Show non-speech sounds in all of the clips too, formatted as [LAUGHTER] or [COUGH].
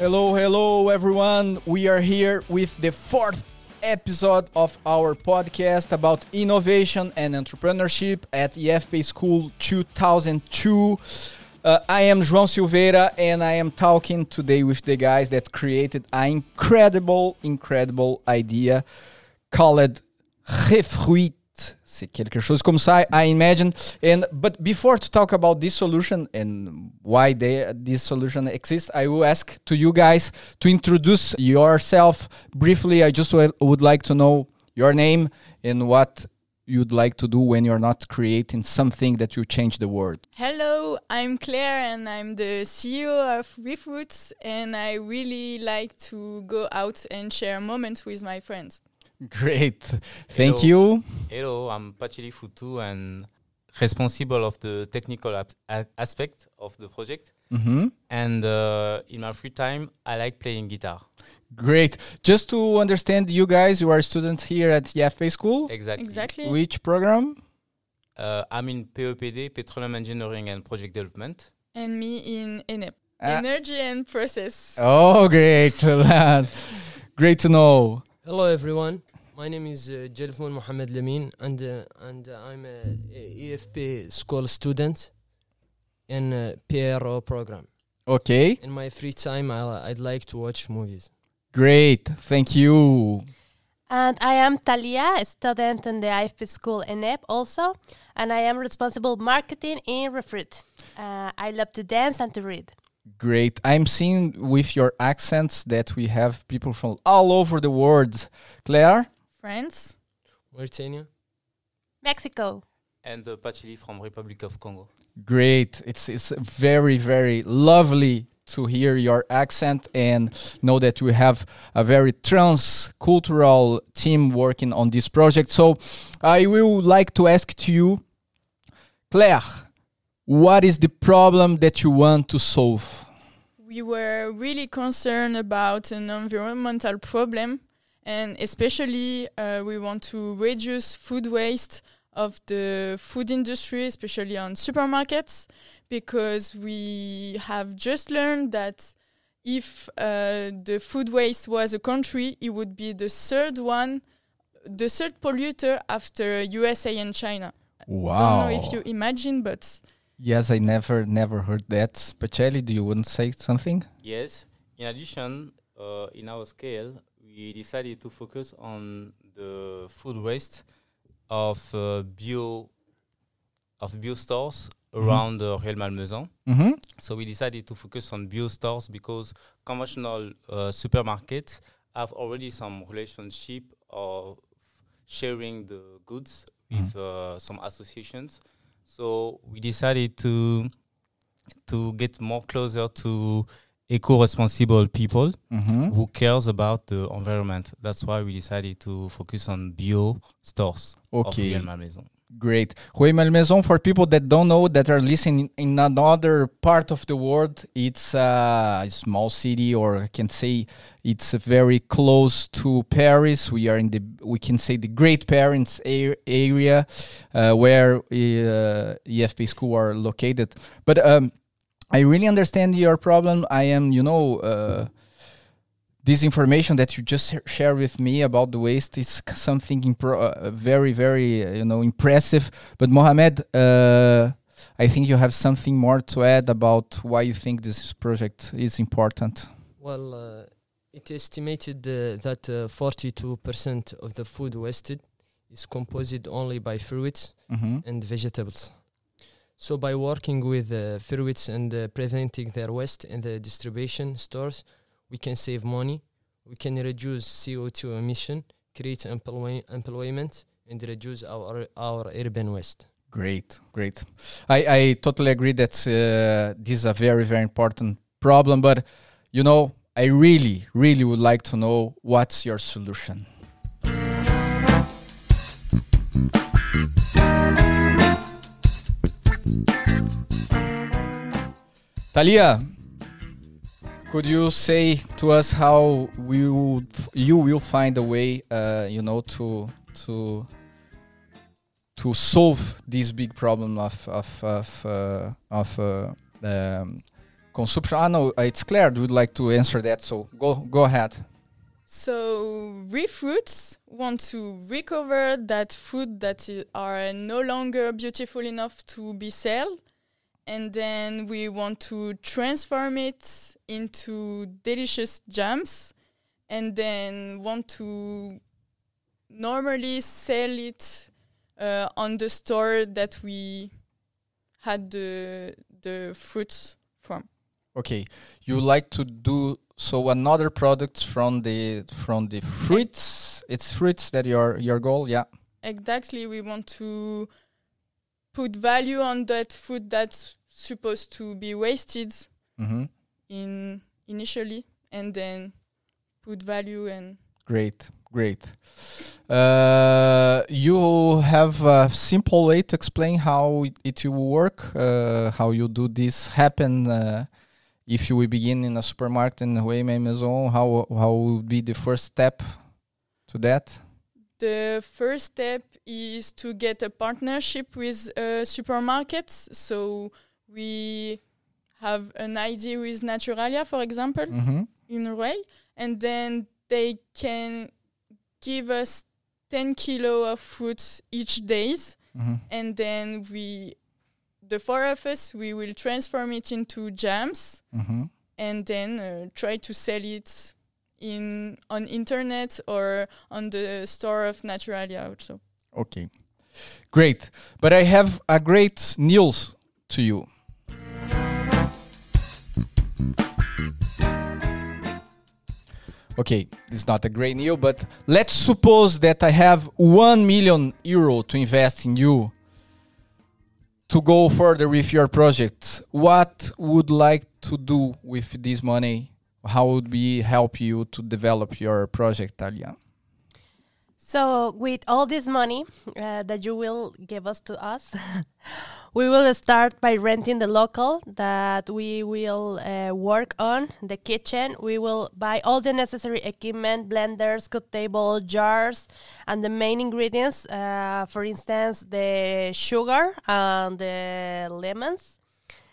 Hello, hello, everyone. We are here with the fourth episode of our podcast about innovation and entrepreneurship at IFP School 2002. Uh, I am João Silveira and I am talking today with the guys that created an incredible, incredible idea called Refruit. C'est quelque chose comme ça, I imagine. And but before to talk about this solution and why they, this solution exists, I will ask to you guys to introduce yourself briefly. I just would like to know your name and what you'd like to do when you're not creating something that will change the world. Hello, I'm Claire and I'm the CEO of Refroots and I really like to go out and share moments with my friends. Great. Thank Hello. you. Hello, I'm Pacheli Futu and responsible of the technical ap- aspect of the project. hmm And uh, in my free time, I like playing guitar. Great. Just to understand, you guys, you are students here at IFP School. Exactly. Exactly. Which program? Uh, I'm in PEPD, Petroleum Engineering and Project Development. And me in ENEP, Ah. Energy and Process. Oh, great. [LAUGHS] great to know. Hello everyone. My name is uh, Jelfoun Mohamed Lamin and uh, and uh, I'm a, a IFP school student in uh, PRO program. Okay. In my free time, I, I'd like to watch movies. Great. Thank you. And I am Talia, a student in the IFP school in EP also, and I am responsible marketing in Refruit. Uh, I love to dance and to read. Great. I'm seeing with your accents that we have people from all over the world. Claire? France. Mauritania. Mexico. And uh, Pacheli from Republic of Congo. Great. It's it's very very lovely to hear your accent and know that we have a very transcultural team working on this project. So I will like to ask to you, Claire, what is the problem that you want to solve? We were really concerned about an environmental problem and especially uh, we want to reduce food waste of the food industry, especially on supermarkets, because we have just learned that if uh, the food waste was a country, it would be the third one, the third polluter after USA and China. Wow. I Don't know if you imagine, but Yes, I never never heard that. Pacelli, do you want to say something? Yes. In addition, uh, in our scale, we decided to focus on the food waste of uh, bio of bio stores around uh, Rueil-Malmaison. Mm-hmm. So we decided to focus on bio stores because conventional uh, supermarkets have already some relationship of sharing the goods with uh, some associations. So we decided to to get more closer to eco-responsible people Mm-hmm. who cares about the environment. That's why we decided to focus on bio stores of Okay. Rueil-Malmaison. Great. Rueil-Malmaison, for people that don't know, that are listening in another part of the world, it's a small city, or I can say it's very close to Paris. We are in the, we can say the Great Paris area, uh, where uh, IFP school are located. But um, I really understand your problem. I am, you know, uh, this information that you just sh- share with me about the waste is something impro- uh, very, very, uh, you know, impressive. But Mohamed, uh, I think you have something more to add about why you think this project is important. Well, uh, it estimated uh, that uh, 42% of the food wasted is composed only by fruits Mm-hmm. and vegetables. So by working with uh, fruits and uh, preventing their waste in the distribution stores, we can save money, we can reduce CO2 emission, create employ- employment, and reduce our our urban waste. Great, great. I, I totally agree that uh, this is a very, very important problem. But, you know, I really, really would like to know what's your solution. Talia, could you say to us how we would, you will find a way, uh, you know, to to to solve this big problem of of of uh, of uh, um, consumption. Ah, no, uh, it's Claire. Would like to answer that. So go go ahead. So refruits want to recover that food that are no longer beautiful enough to be sold, and then we want to transform it into delicious jams, and then want to normally sell it uh, on the store that we had the the fruits from. Okay, you like to do so another product from the from the fruits. It's fruits that your your goal. Yeah. Exactly, we want to put value on that food that's supposed to be wasted Mm-hmm. in initially, and then put value and Great, great. Uh, you have a simple way to explain how it, will work, uh, how you do this happen. Uh, if you will begin in a supermarket in Huey Maison, how how would be the first step to that? The first step is to get a partnership with uh, supermarkets. So we have an idea with Naturalia, for example, Mm-hmm. in a way, and then they can give us 10 kilo of fruits each days, Mm-hmm. and then we, the four of us, we will transform it into jams, Mm-hmm. and then uh, try to sell it in on internet or on the store of Naturalia also. Okay, great. But I have a great news to you. Okay, it's not a great deal, but let's suppose that I have one million euro to invest in you to go further with your project. What would like to do with this money? How would we help you to develop your project, Talia? So, with all this money uh, that you will give us to us, [LAUGHS] we will start by renting the local that we will uh, work on, the kitchen. We will buy all the necessary equipment blenders, cook table, jars, and the main ingredients. Uh, for instance, the sugar and the lemons.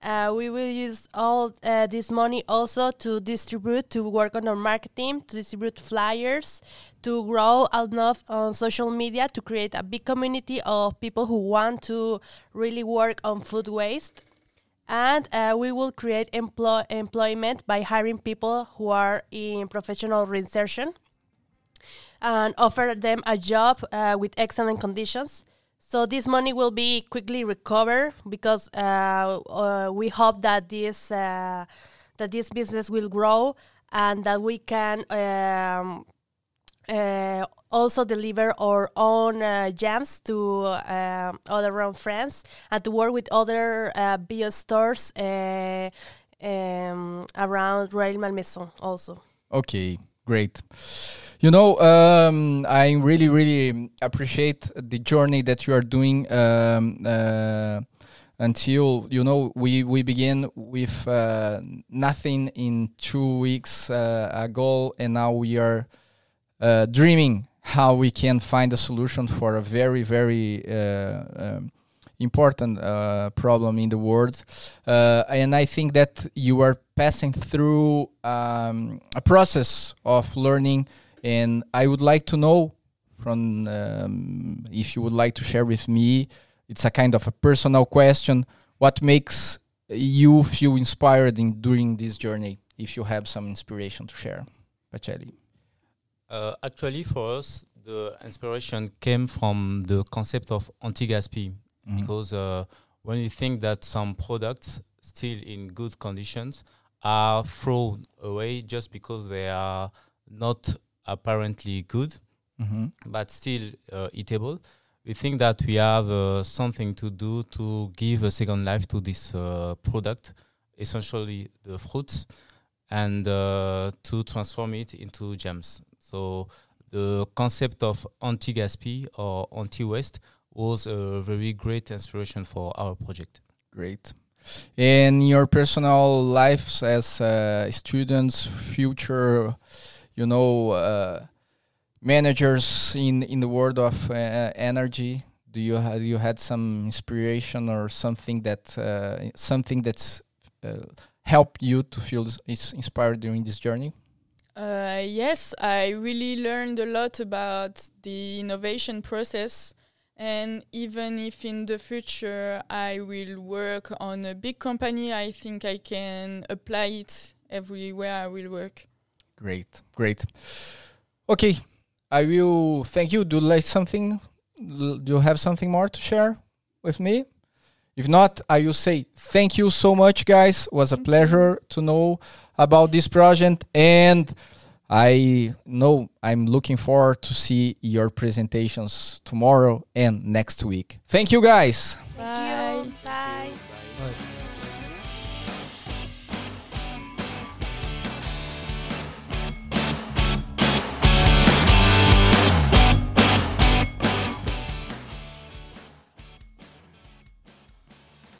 Uh, we will use all uh, this money also to distribute, to work on our marketing, to distribute flyers, to grow enough on social media to create a big community of people who want to really work on food waste. And uh, we will create employ- employment by hiring people who are in professional reinsertion and offer them a job uh, with excellent conditions. So this money will be quickly recovered because uh, uh, we hope that this uh, that this business will grow and that we can um, uh, also deliver our own uh, jams to uh, other around France and to work with other uh, bio stores uh, um, around Rueil-Malmaison also. Okay, great. You know, um, I really, really appreciate the journey that you are doing. Um, uh, until you know, we we begin with uh, nothing in two weeks uh, ago, and now we are uh, dreaming how we can find a solution for a very, very uh, um, important uh, problem in the world. Uh, and I think that you are passing through um, a process of learning. And I would like to know from um, if you would like to share with me. It's a kind of a personal question. What makes you feel inspired in during this journey? If you have some inspiration to share, Pacelli. Uh, actually, for us, the inspiration came from the concept of anti-gasp Mhm. because uh, when you think that some products still in good conditions are thrown away just because they are not apparently good Mhm. but still uh, eatable, we think that we have uh, something to do to give a second life to this uh, product, essentially the fruits, and uh, to transform it into jams. So the concept of anti-gasp or anti-waste was a very great inspiration for our project. Great. In your personal lives as uh, students, future, you know, uh, managers in in the world of uh, energy, do you have you had some inspiration or something that uh, something that's uh, help you to feel is inspired during this journey? Uh, yes, I really learned a lot about the innovation process. And even if in the future I will work on a big company, I think I can apply it everywhere I will work. Great, great. Okay, I will thank you. Do you like something? Do you have something more to share with me? If not, I will say thank you so much, guys. It was a pleasure to know about this project, and I know I'm looking forward to see your presentations tomorrow and next week. Thank you, guys. Bye.